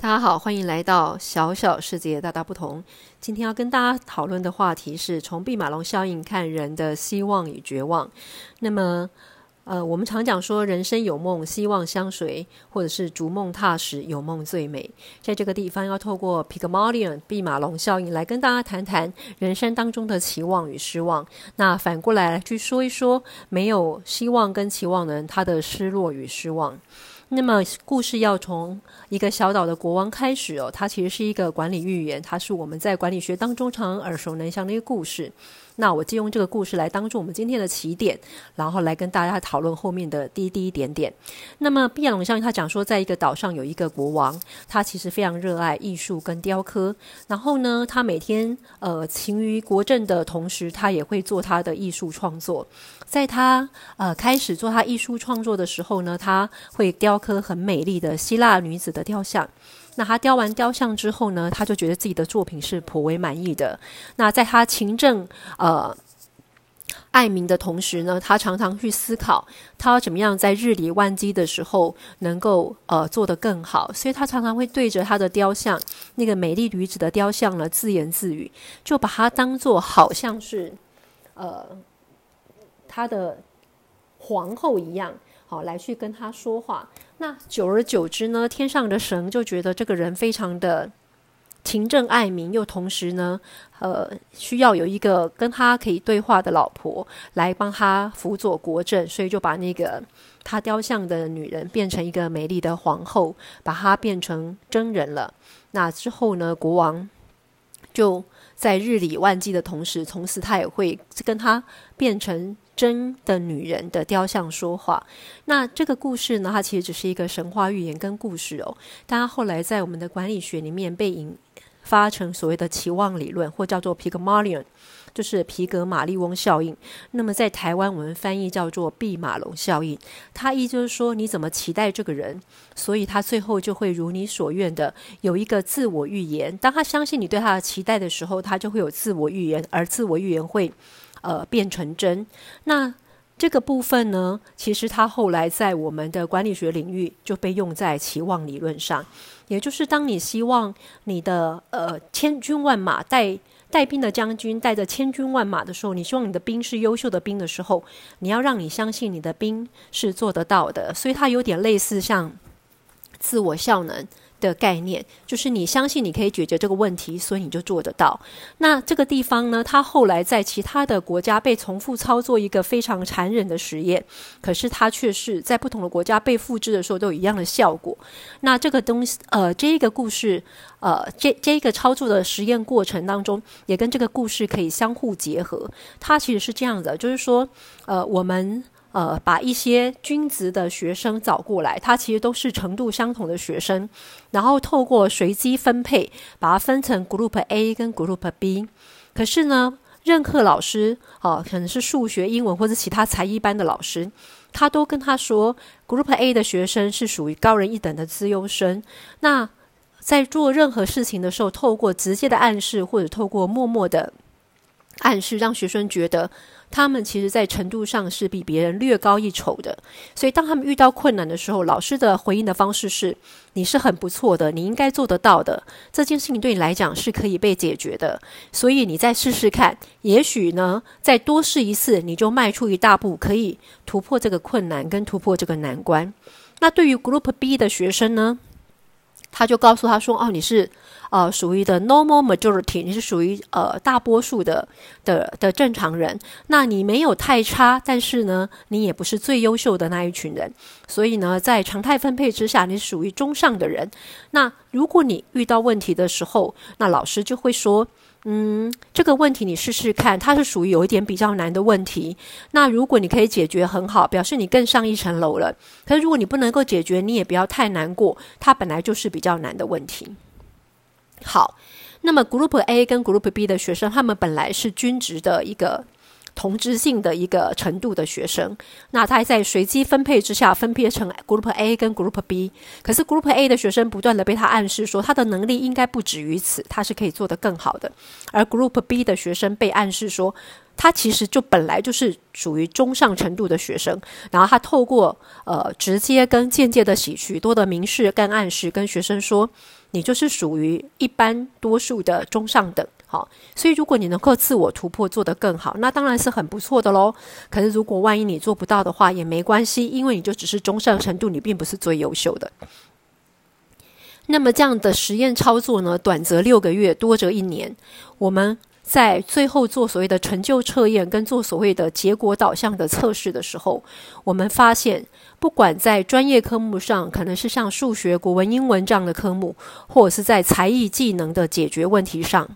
大家好，欢迎来到小小世界大大不同。今天要跟大家讨论的话题是从毕马龙效应看人的希望与绝望。那么，呃，我们常讲说人生有梦，希望相随，或者是逐梦踏实，有梦最美。在这个地方，要透过 Pygmalion 毕马龙效应来跟大家谈谈人生当中的期望与失望。那反过来去说一说，没有希望跟期望的人，他的失落与失望。那么，故事要从一个小岛的国王开始哦。他其实是一个管理寓言，它是我们在管理学当中常耳熟能详的一个故事。那我就用这个故事来当做我们今天的起点，然后来跟大家讨论后面的滴滴点点。那么，毕亚龙相信他讲说，在一个岛上有一个国王，他其实非常热爱艺术跟雕刻。然后呢，他每天呃勤于国政的同时，他也会做他的艺术创作。在他呃开始做他艺术创作的时候呢，他会雕刻很美丽的希腊女子的雕像。那他雕完雕像之后呢，他就觉得自己的作品是颇为满意的。那在他勤政呃爱民的同时呢，他常常去思考他怎么样在日理万机的时候能够呃做得更好。所以他常常会对着他的雕像，那个美丽女子的雕像呢自言自语，就把它当做好像是呃他的皇后一样。好，来去跟他说话。那久而久之呢，天上的神就觉得这个人非常的勤政爱民，又同时呢，呃，需要有一个跟他可以对话的老婆来帮他辅佐国政，所以就把那个他雕像的女人变成一个美丽的皇后，把她变成真人了。那之后呢，国王就在日理万机的同时，从此他也会跟他变成。真的女人的雕像说话，那这个故事呢？它其实只是一个神话寓言跟故事哦。但它后来在我们的管理学里面被引发成所谓的期望理论，或叫做皮格马利翁，就是皮格马利翁效应。那么在台湾我们翻译叫做毕马龙效应。它意就是说，你怎么期待这个人，所以他最后就会如你所愿的有一个自我预言。当他相信你对他的期待的时候，他就会有自我预言，而自我预言会。呃，变成真。那这个部分呢，其实它后来在我们的管理学领域就被用在期望理论上。也就是当你希望你的呃千军万马带带兵的将军带着千军万马的时候，你希望你的兵是优秀的兵的时候，你要让你相信你的兵是做得到的。所以它有点类似像自我效能。的概念就是你相信你可以解决这个问题，所以你就做得到。那这个地方呢，它后来在其他的国家被重复操作一个非常残忍的实验，可是它却是在不同的国家被复制的时候都有一样的效果。那这个东西，呃，这一个故事，呃，这这一个操作的实验过程当中，也跟这个故事可以相互结合。它其实是这样的，就是说，呃，我们。呃，把一些均值的学生找过来，他其实都是程度相同的学生，然后透过随机分配，把它分成 Group A 跟 Group B。可是呢，任课老师哦，可能是数学、英文或者其他才艺班的老师，他都跟他说，Group A 的学生是属于高人一等的资优生。那在做任何事情的时候，透过直接的暗示，或者透过默默的暗示，让学生觉得。他们其实，在程度上是比别人略高一筹的，所以当他们遇到困难的时候，老师的回应的方式是：“你是很不错的，你应该做得到的，这件事情对你来讲是可以被解决的，所以你再试试看，也许呢，再多试一次，你就迈出一大步，可以突破这个困难跟突破这个难关。”那对于 Group B 的学生呢？他就告诉他说：“哦，你是呃属于的 normal majority，你是属于呃大多数的的的正常人。那你没有太差，但是呢，你也不是最优秀的那一群人。所以呢，在常态分配之下，你属于中上的人。那如果你遇到问题的时候，那老师就会说。”嗯，这个问题你试试看，它是属于有一点比较难的问题。那如果你可以解决很好，表示你更上一层楼了。可是如果你不能够解决，你也不要太难过，它本来就是比较难的问题。好，那么 Group A 跟 Group B 的学生，他们本来是均值的一个。同质性的一个程度的学生，那他在随机分配之下分配成 Group A 跟 Group B，可是 Group A 的学生不断的被他暗示说他的能力应该不止于此，他是可以做得更好的，而 Group B 的学生被暗示说他其实就本来就是属于中上程度的学生，然后他透过呃直接跟间接的许许多的明示跟暗示跟学生说，你就是属于一般多数的中上等。好，所以如果你能够自我突破做得更好，那当然是很不错的喽。可是如果万一你做不到的话，也没关系，因为你就只是中上程度，你并不是最优秀的。那么这样的实验操作呢，短则六个月，多则一年。我们在最后做所谓的成就测验，跟做所谓的结果导向的测试的时候，我们发现，不管在专业科目上，可能是像数学、国文、英文这样的科目，或者是在才艺技能的解决问题上。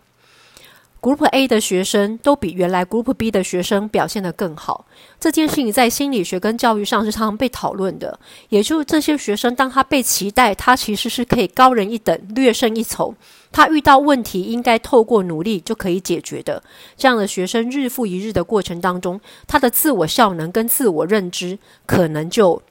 Group A 的学生都比原来 Group B 的学生表现得更好。这件事情在心理学跟教育上是常常被讨论的。也就是这些学生，当他被期待他其实是可以高人一等、略胜一筹，他遇到问题应该透过努力就可以解决的。这样的学生日复一日的过程当中，他的自我效能跟自我认知可能就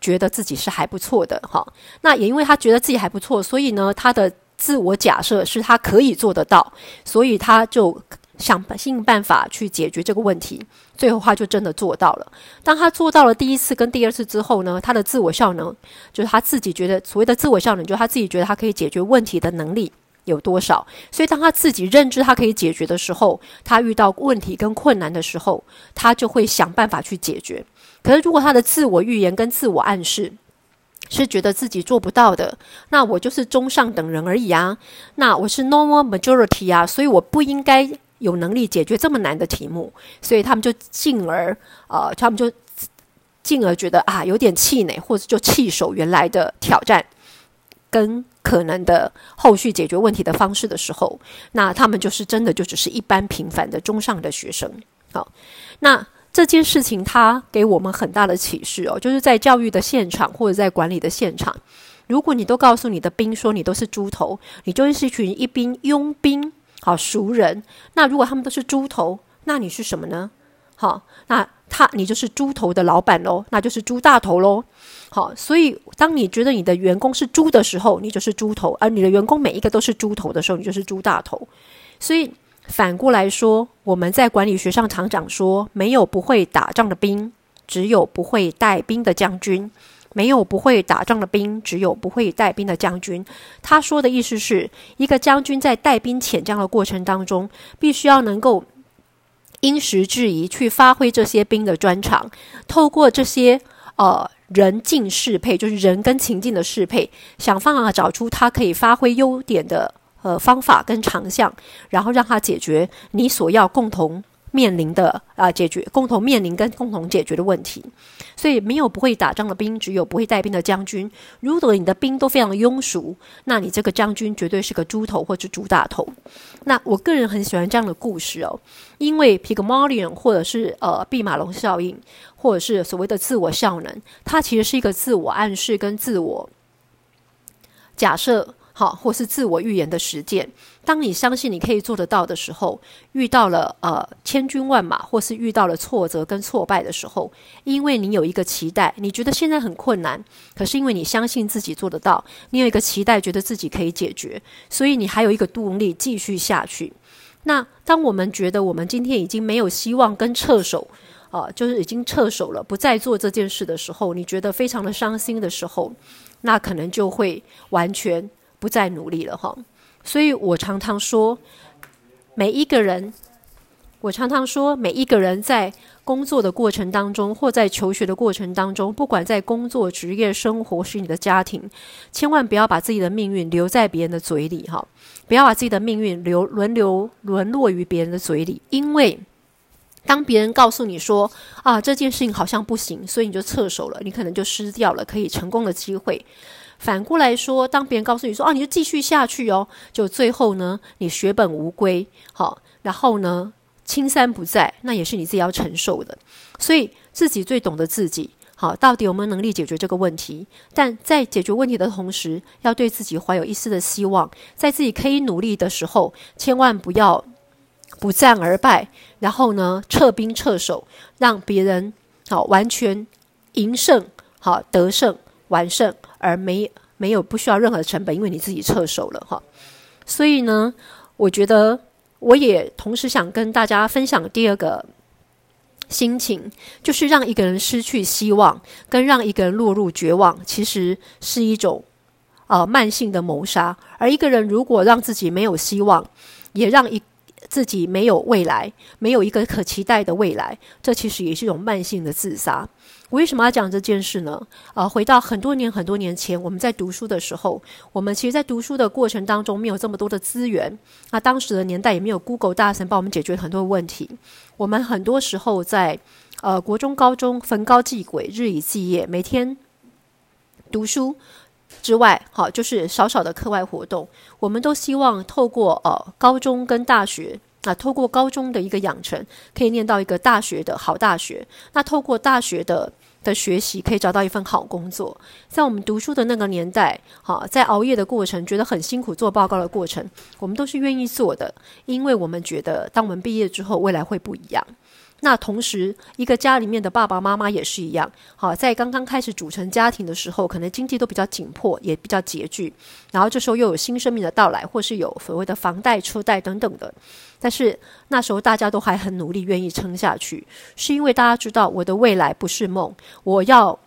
觉得自己是还不错的。哈，那也因为他觉得自己还不错，所以呢，他的。自我假设是他可以做得到，所以他就想尽办法去解决这个问题。最后他就真的做到了。当他做到了第一次跟第二次之后呢，他的自我效能就是他自己觉得所谓的自我效能，就是他自己觉得他可以解决问题的能力有多少。所以当他自己认知他可以解决的时候，他遇到问题跟困难的时候，他就会想办法去解决。可是如果他的自我预言跟自我暗示，是觉得自己做不到的，那我就是中上等人而已啊。那我是 normal majority 啊，所以我不应该有能力解决这么难的题目。所以他们就进而呃，他们就进而觉得啊，有点气馁，或者就弃守原来的挑战跟可能的后续解决问题的方式的时候，那他们就是真的就只是一般平凡的中上的学生。好，那。这件事情它给我们很大的启示哦，就是在教育的现场或者在管理的现场，如果你都告诉你的兵说你都是猪头，你就是一群一兵佣兵，好熟人。那如果他们都是猪头，那你是什么呢？好，那他你就是猪头的老板喽，那就是猪大头喽。好，所以当你觉得你的员工是猪的时候，你就是猪头；而你的员工每一个都是猪头的时候，你就是猪大头。所以。反过来说，我们在管理学上常讲说，没有不会打仗的兵，只有不会带兵的将军；没有不会打仗的兵，只有不会带兵的将军。他说的意思是一个将军在带兵遣将的过程当中，必须要能够因时制宜去发挥这些兵的专长，透过这些呃人境适配，就是人跟情境的适配，想办法找出他可以发挥优点的。呃，方法跟长项，然后让他解决你所要共同面临的啊，解决共同面临跟共同解决的问题。所以，没有不会打仗的兵，只有不会带兵的将军。如果你的兵都非常庸俗，那你这个将军绝对是个猪头或者猪大头。那我个人很喜欢这样的故事哦，因为皮格马利 n 或者是呃毕马龙效应，或者是所谓的自我效能，它其实是一个自我暗示跟自我假设。好，或是自我预言的实践。当你相信你可以做得到的时候，遇到了呃千军万马，或是遇到了挫折跟挫败的时候，因为你有一个期待，你觉得现在很困难，可是因为你相信自己做得到，你有一个期待，觉得自己可以解决，所以你还有一个动力继续下去。那当我们觉得我们今天已经没有希望跟撤手，啊，就是已经撤手了，不再做这件事的时候，你觉得非常的伤心的时候，那可能就会完全。不再努力了哈，所以我常常说，每一个人，我常常说，每一个人在工作的过程当中，或在求学的过程当中，不管在工作、职业、生活，是你的家庭，千万不要把自己的命运留在别人的嘴里哈，不要把自己的命运流轮流沦落于别人的嘴里，因为当别人告诉你说啊这件事情好像不行，所以你就撤手了，你可能就失掉了可以成功的机会。反过来说，当别人告诉你说：“哦，你就继续下去哦。”就最后呢，你血本无归，好，然后呢，青山不在，那也是你自己要承受的。所以自己最懂得自己，好，到底有没有能力解决这个问题？但在解决问题的同时，要对自己怀有一丝的希望，在自己可以努力的时候，千万不要不战而败，然后呢撤兵撤守，让别人好完全赢胜，好得胜完胜，而没没有不需要任何成本，因为你自己撤手了哈。所以呢，我觉得我也同时想跟大家分享第二个心情，就是让一个人失去希望，跟让一个人落入绝望，其实是一种呃慢性的谋杀。而一个人如果让自己没有希望，也让一自己没有未来，没有一个可期待的未来，这其实也是一种慢性的自杀。我为什么要讲这件事呢？啊，回到很多年很多年前，我们在读书的时候，我们其实，在读书的过程当中，没有这么多的资源。那当时的年代也没有 Google 大神帮我们解决很多问题。我们很多时候在呃国中、高中逢高继轨，日以继夜，每天读书之外，好就是少少的课外活动，我们都希望透过呃高中跟大学。那透过高中的一个养成，可以念到一个大学的好大学。那透过大学的的学习，可以找到一份好工作。在我们读书的那个年代，好，在熬夜的过程，觉得很辛苦，做报告的过程，我们都是愿意做的，因为我们觉得，当我们毕业之后，未来会不一样。那同时，一个家里面的爸爸妈妈也是一样。好，在刚刚开始组成家庭的时候，可能经济都比较紧迫，也比较拮据。然后这时候又有新生命的到来，或是有所谓的房贷、车贷等等的。但是那时候大家都还很努力，愿意撑下去，是因为大家知道我的未来不是梦，我要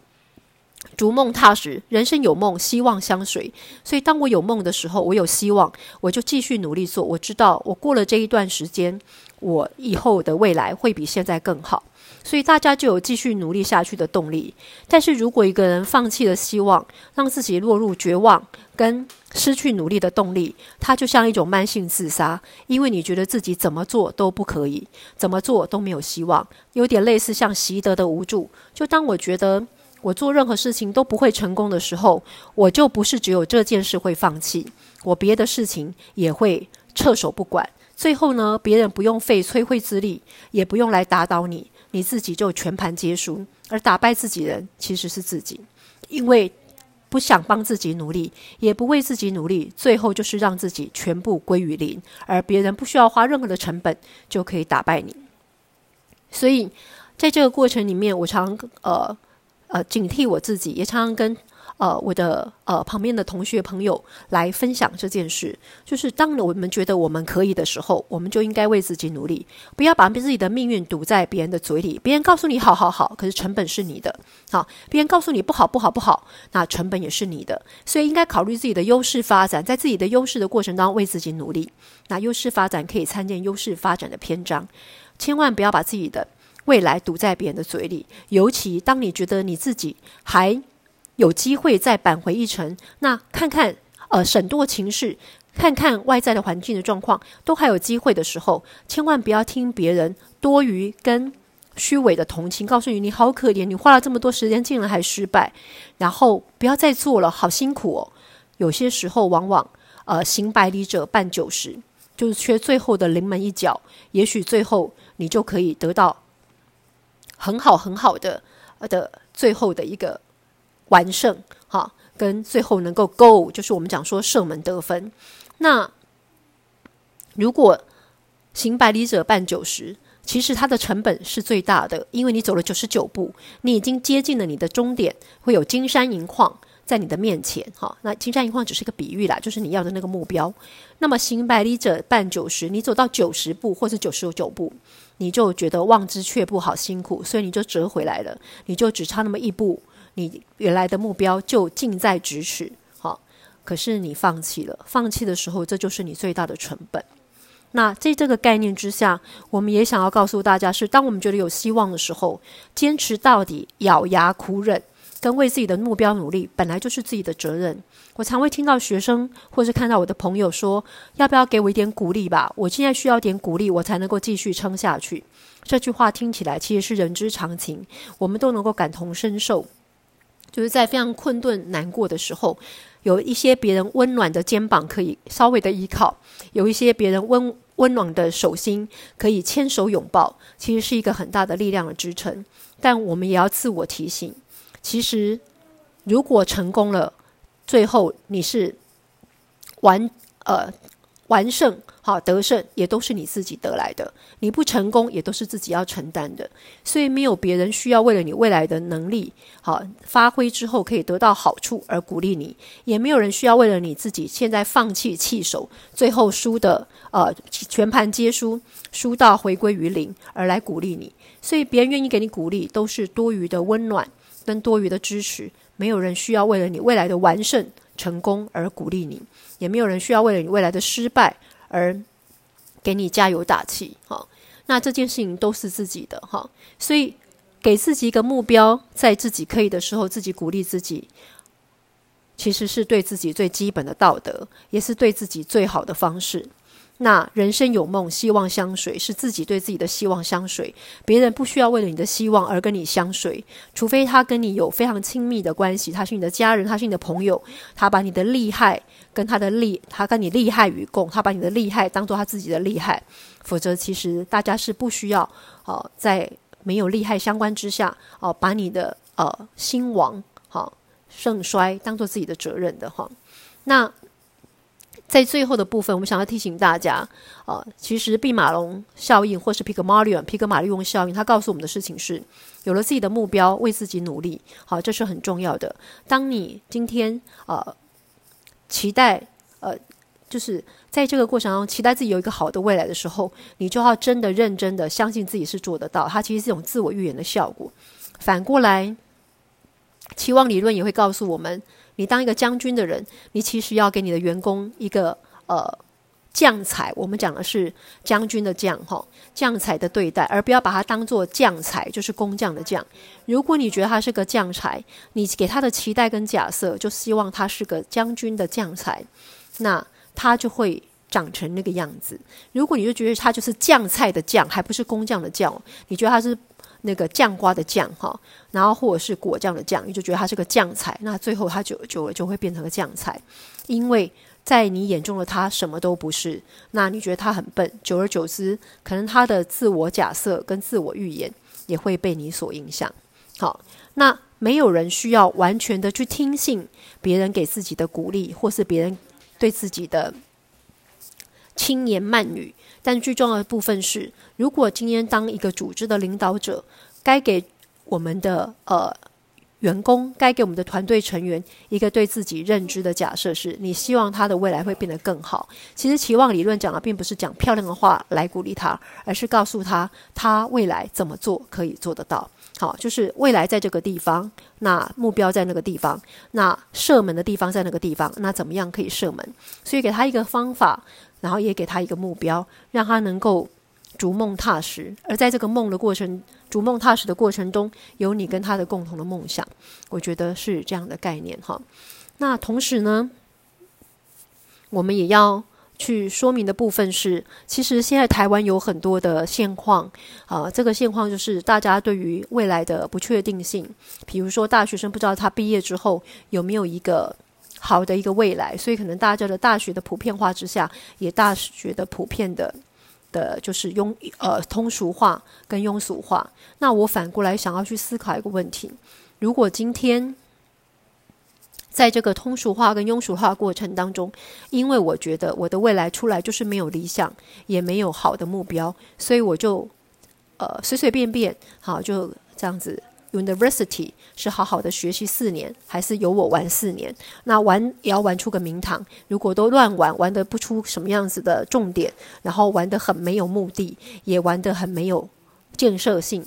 逐梦踏实，人生有梦，希望相随。所以当我有梦的时候，我有希望，我就继续努力做。我知道我过了这一段时间。我以后的未来会比现在更好，所以大家就有继续努力下去的动力。但是如果一个人放弃了希望，让自己落入绝望跟失去努力的动力，他就像一种慢性自杀，因为你觉得自己怎么做都不可以，怎么做都没有希望，有点类似像习得的无助。就当我觉得我做任何事情都不会成功的时候，我就不是只有这件事会放弃，我别的事情也会撤手不管。最后呢，别人不用费吹灰之力，也不用来打倒你，你自己就全盘皆输。而打败自己人其实是自己，因为不想帮自己努力，也不为自己努力，最后就是让自己全部归于零，而别人不需要花任何的成本就可以打败你。所以在这个过程里面，我常呃呃警惕我自己，也常常跟。呃，我的呃旁边的同学朋友来分享这件事，就是当我们觉得我们可以的时候，我们就应该为自己努力，不要把自己的命运堵在别人的嘴里。别人告诉你好好好，可是成本是你的；好，别人告诉你不好不好不好，那成本也是你的。所以应该考虑自己的优势发展，在自己的优势的过程当中为自己努力。那优势发展可以参见优势发展的篇章，千万不要把自己的未来堵在别人的嘴里，尤其当你觉得你自己还。有机会再扳回一城，那看看呃，沈舵情势，看看外在的环境的状况，都还有机会的时候，千万不要听别人多余跟虚伪的同情，告诉你你好可怜，你花了这么多时间竟然还失败，然后不要再做了，好辛苦哦。有些时候往往呃，行百里者半九十，就是缺最后的临门一脚，也许最后你就可以得到很好很好的的最后的一个。完胜，哈，跟最后能够 go，就是我们讲说射门得分。那如果行百里者半九十，其实它的成本是最大的，因为你走了九十九步，你已经接近了你的终点，会有金山银矿在你的面前，哈。那金山银矿只是一个比喻啦，就是你要的那个目标。那么行百里者半九十，你走到九十步或是九十九步，你就觉得望之却步，好辛苦，所以你就折回来了，你就只差那么一步。你原来的目标就近在咫尺，好，可是你放弃了。放弃的时候，这就是你最大的成本。那在这个概念之下，我们也想要告诉大家：是当我们觉得有希望的时候，坚持到底，咬牙苦忍，跟为自己的目标努力，本来就是自己的责任。我常会听到学生，或是看到我的朋友说：“要不要给我一点鼓励吧？我现在需要点鼓励，我才能够继续撑下去。”这句话听起来其实是人之常情，我们都能够感同身受。就是在非常困顿难过的时候，有一些别人温暖的肩膀可以稍微的依靠，有一些别人温温暖的手心可以牵手拥抱，其实是一个很大的力量的支撑。但我们也要自我提醒，其实如果成功了，最后你是完呃完胜，好得胜，也都是你自己得来的。你不成功，也都是自己要承担的。所以没有别人需要为了你未来的能力好发挥之后可以得到好处而鼓励你，也没有人需要为了你自己现在放弃弃守，最后输的呃全盘皆输，输到回归于零而来鼓励你。所以别人愿意给你鼓励，都是多余的温暖跟多余的支持。没有人需要为了你未来的完胜成功而鼓励你。也没有人需要为了你未来的失败而给你加油打气，哈。那这件事情都是自己的，哈。所以给自己一个目标，在自己可以的时候，自己鼓励自己，其实是对自己最基本的道德，也是对自己最好的方式。那人生有梦，希望相随，是自己对自己的希望相随。别人不需要为了你的希望而跟你相随，除非他跟你有非常亲密的关系，他是你的家人，他是你的朋友，他把你的利害跟他的利，他跟你利害与共，他把你的利害当做他自己的利害。否则，其实大家是不需要哦，在没有利害相关之下哦，把你的呃兴亡好盛衰当做自己的责任的哈。那。在最后的部分，我们想要提醒大家，啊，其实毕马龙效应或是皮格马利翁皮格马利翁效应，它告诉我们的事情是，有了自己的目标，为自己努力，好，这是很重要的。当你今天呃期待呃，就是在这个过程中期待自己有一个好的未来的时候，你就要真的认真的相信自己是做得到。它其实是一种自我预言的效果。反过来，期望理论也会告诉我们。你当一个将军的人，你其实要给你的员工一个呃将才，我们讲的是将军的将哈，将才的对待，而不要把他当做将才，就是工匠的匠。如果你觉得他是个将才，你给他的期待跟假设，就希望他是个将军的将才，那他就会长成那个样子。如果你就觉得他就是酱菜的酱，还不是工匠的匠，你觉得他是？那个酱瓜的酱哈，然后或者是果酱的酱，你就觉得它是个酱菜，那最后它就就就会变成个酱菜，因为在你眼中的他什么都不是，那你觉得他很笨，久而久之，可能他的自我假设跟自我预言也会被你所影响。好，那没有人需要完全的去听信别人给自己的鼓励，或是别人对自己的轻言慢语。但最重要的部分是，如果今天当一个组织的领导者，该给我们的呃员工，该给我们的团队成员一个对自己认知的假设，是你希望他的未来会变得更好。其实期望理论讲的并不是讲漂亮的话来鼓励他，而是告诉他他未来怎么做可以做得到。好，就是未来在这个地方，那目标在那个地方，那射门的地方在那个地方，那怎么样可以射门？所以给他一个方法。然后也给他一个目标，让他能够逐梦踏实。而在这个梦的过程、逐梦踏实的过程中，有你跟他的共同的梦想，我觉得是这样的概念哈。那同时呢，我们也要去说明的部分是，其实现在台湾有很多的现况啊，这个现况就是大家对于未来的不确定性，比如说大学生不知道他毕业之后有没有一个。好的一个未来，所以可能大家的大学的普遍化之下，也大学的普遍的的，就是庸呃通俗化跟庸俗化。那我反过来想要去思考一个问题：如果今天在这个通俗化跟庸俗化过程当中，因为我觉得我的未来出来就是没有理想，也没有好的目标，所以我就呃随随便便好就这样子。University 是好好的学习四年，还是由我玩四年？那玩也要玩出个名堂。如果都乱玩，玩得不出什么样子的重点，然后玩得很没有目的，也玩得很没有建设性，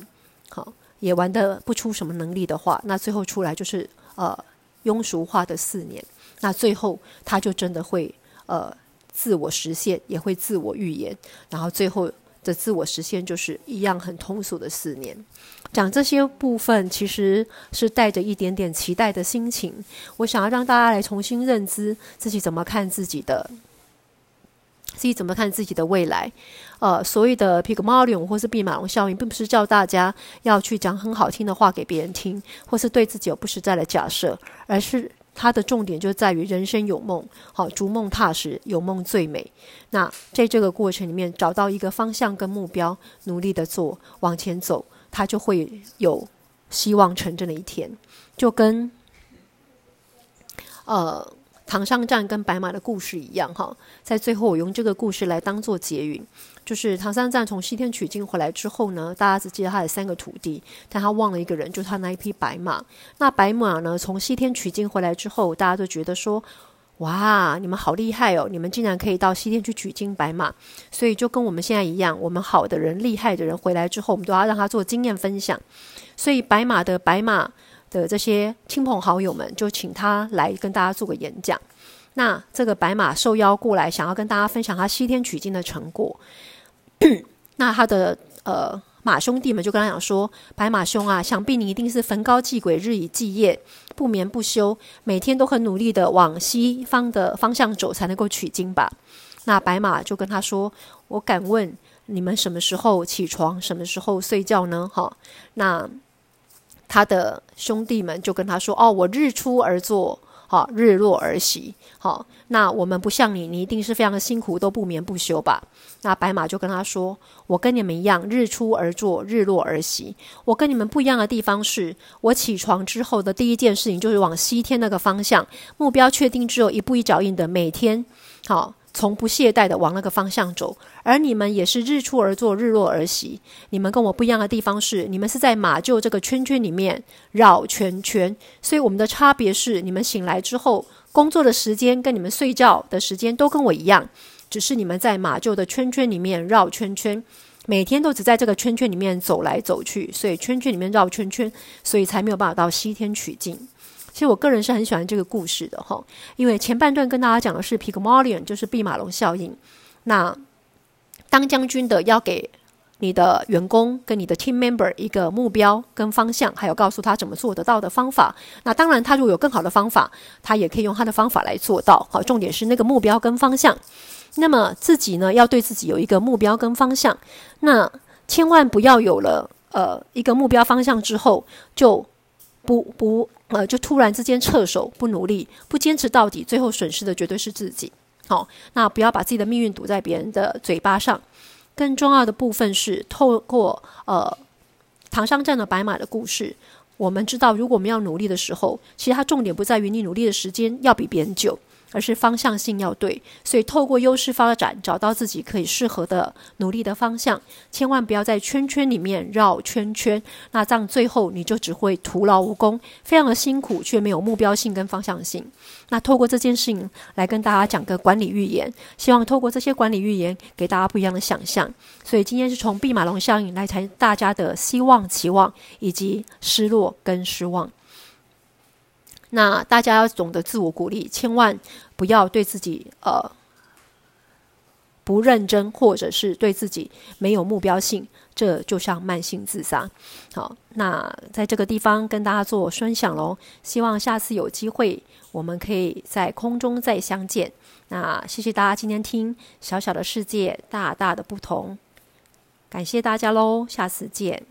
好，也玩得不出什么能力的话，那最后出来就是呃庸俗化的四年。那最后他就真的会呃自我实现，也会自我预言，然后最后。的自我实现就是一样很通俗的四年，讲这些部分其实是带着一点点期待的心情。我想要让大家来重新认知自己怎么看自己的，自己怎么看自己的未来。呃，所谓的 Pygmalion 或是弼马龙效应，并不是叫大家要去讲很好听的话给别人听，或是对自己有不实在的假设，而是。它的重点就在于人生有梦，好逐梦踏实，有梦最美。那在这个过程里面，找到一个方向跟目标，努力的做，往前走，它就会有希望成真的一天。就跟呃。唐商战跟白马的故事一样哈，在最后我用这个故事来当做结语，就是唐三藏从西天取经回来之后呢，大家只记得他的三个徒弟，但他忘了一个人，就是他那一匹白马。那白马呢，从西天取经回来之后，大家都觉得说，哇，你们好厉害哦，你们竟然可以到西天去取经白马，所以就跟我们现在一样，我们好的人、厉害的人回来之后，我们都要让他做经验分享。所以白马的白马。的这些亲朋好友们就请他来跟大家做个演讲。那这个白马受邀过来，想要跟大家分享他西天取经的成果。那他的呃马兄弟们就跟他讲说：“白马兄啊，想必你一定是焚高祭鬼，日以继夜，不眠不休，每天都很努力的往西方的方向走，才能够取经吧？”那白马就跟他说：“我敢问你们什么时候起床，什么时候睡觉呢？”哈，那。他的兄弟们就跟他说：“哦，我日出而作，好日落而息，好。那我们不像你，你一定是非常的辛苦，都不眠不休吧？”那白马就跟他说：“我跟你们一样，日出而作，日落而息。我跟你们不一样的地方是，我起床之后的第一件事情就是往西天那个方向，目标确定之后，一步一脚印的每天，好。”从不懈怠的往那个方向走，而你们也是日出而作，日落而息。你们跟我不一样的地方是，你们是在马厩这个圈圈里面绕圈圈，所以我们的差别是，你们醒来之后工作的时间跟你们睡觉的时间都跟我一样，只是你们在马厩的圈圈里面绕圈圈，每天都只在这个圈圈里面走来走去，所以圈圈里面绕圈圈，所以才没有办法到西天取经。其实我个人是很喜欢这个故事的哈，因为前半段跟大家讲的是 Pygmalion，就是毕马龙效应。那当将军的要给你的员工跟你的 team member 一个目标跟方向，还有告诉他怎么做得到的方法。那当然，他如果有更好的方法，他也可以用他的方法来做到。好，重点是那个目标跟方向。那么自己呢，要对自己有一个目标跟方向。那千万不要有了呃一个目标方向之后就不不。呃，就突然之间撤手，不努力，不坚持到底，最后损失的绝对是自己。好，那不要把自己的命运堵在别人的嘴巴上。更重要的部分是，透过呃唐商战的白马的故事，我们知道，如果我们要努力的时候，其实它重点不在于你努力的时间要比别人久。而是方向性要对，所以透过优势发展，找到自己可以适合的努力的方向，千万不要在圈圈里面绕圈圈，那这样最后你就只会徒劳无功，非常的辛苦，却没有目标性跟方向性。那透过这件事情来跟大家讲个管理预言，希望透过这些管理预言给大家不一样的想象。所以今天是从毕马龙效应来谈大家的希望、期望以及失落跟失望。那大家要懂得自我鼓励，千万不要对自己呃不认真，或者是对自己没有目标性，这就像慢性自杀。好，那在这个地方跟大家做分享喽，希望下次有机会我们可以在空中再相见。那谢谢大家今天听小小的世界，大大的不同，感谢大家喽，下次见。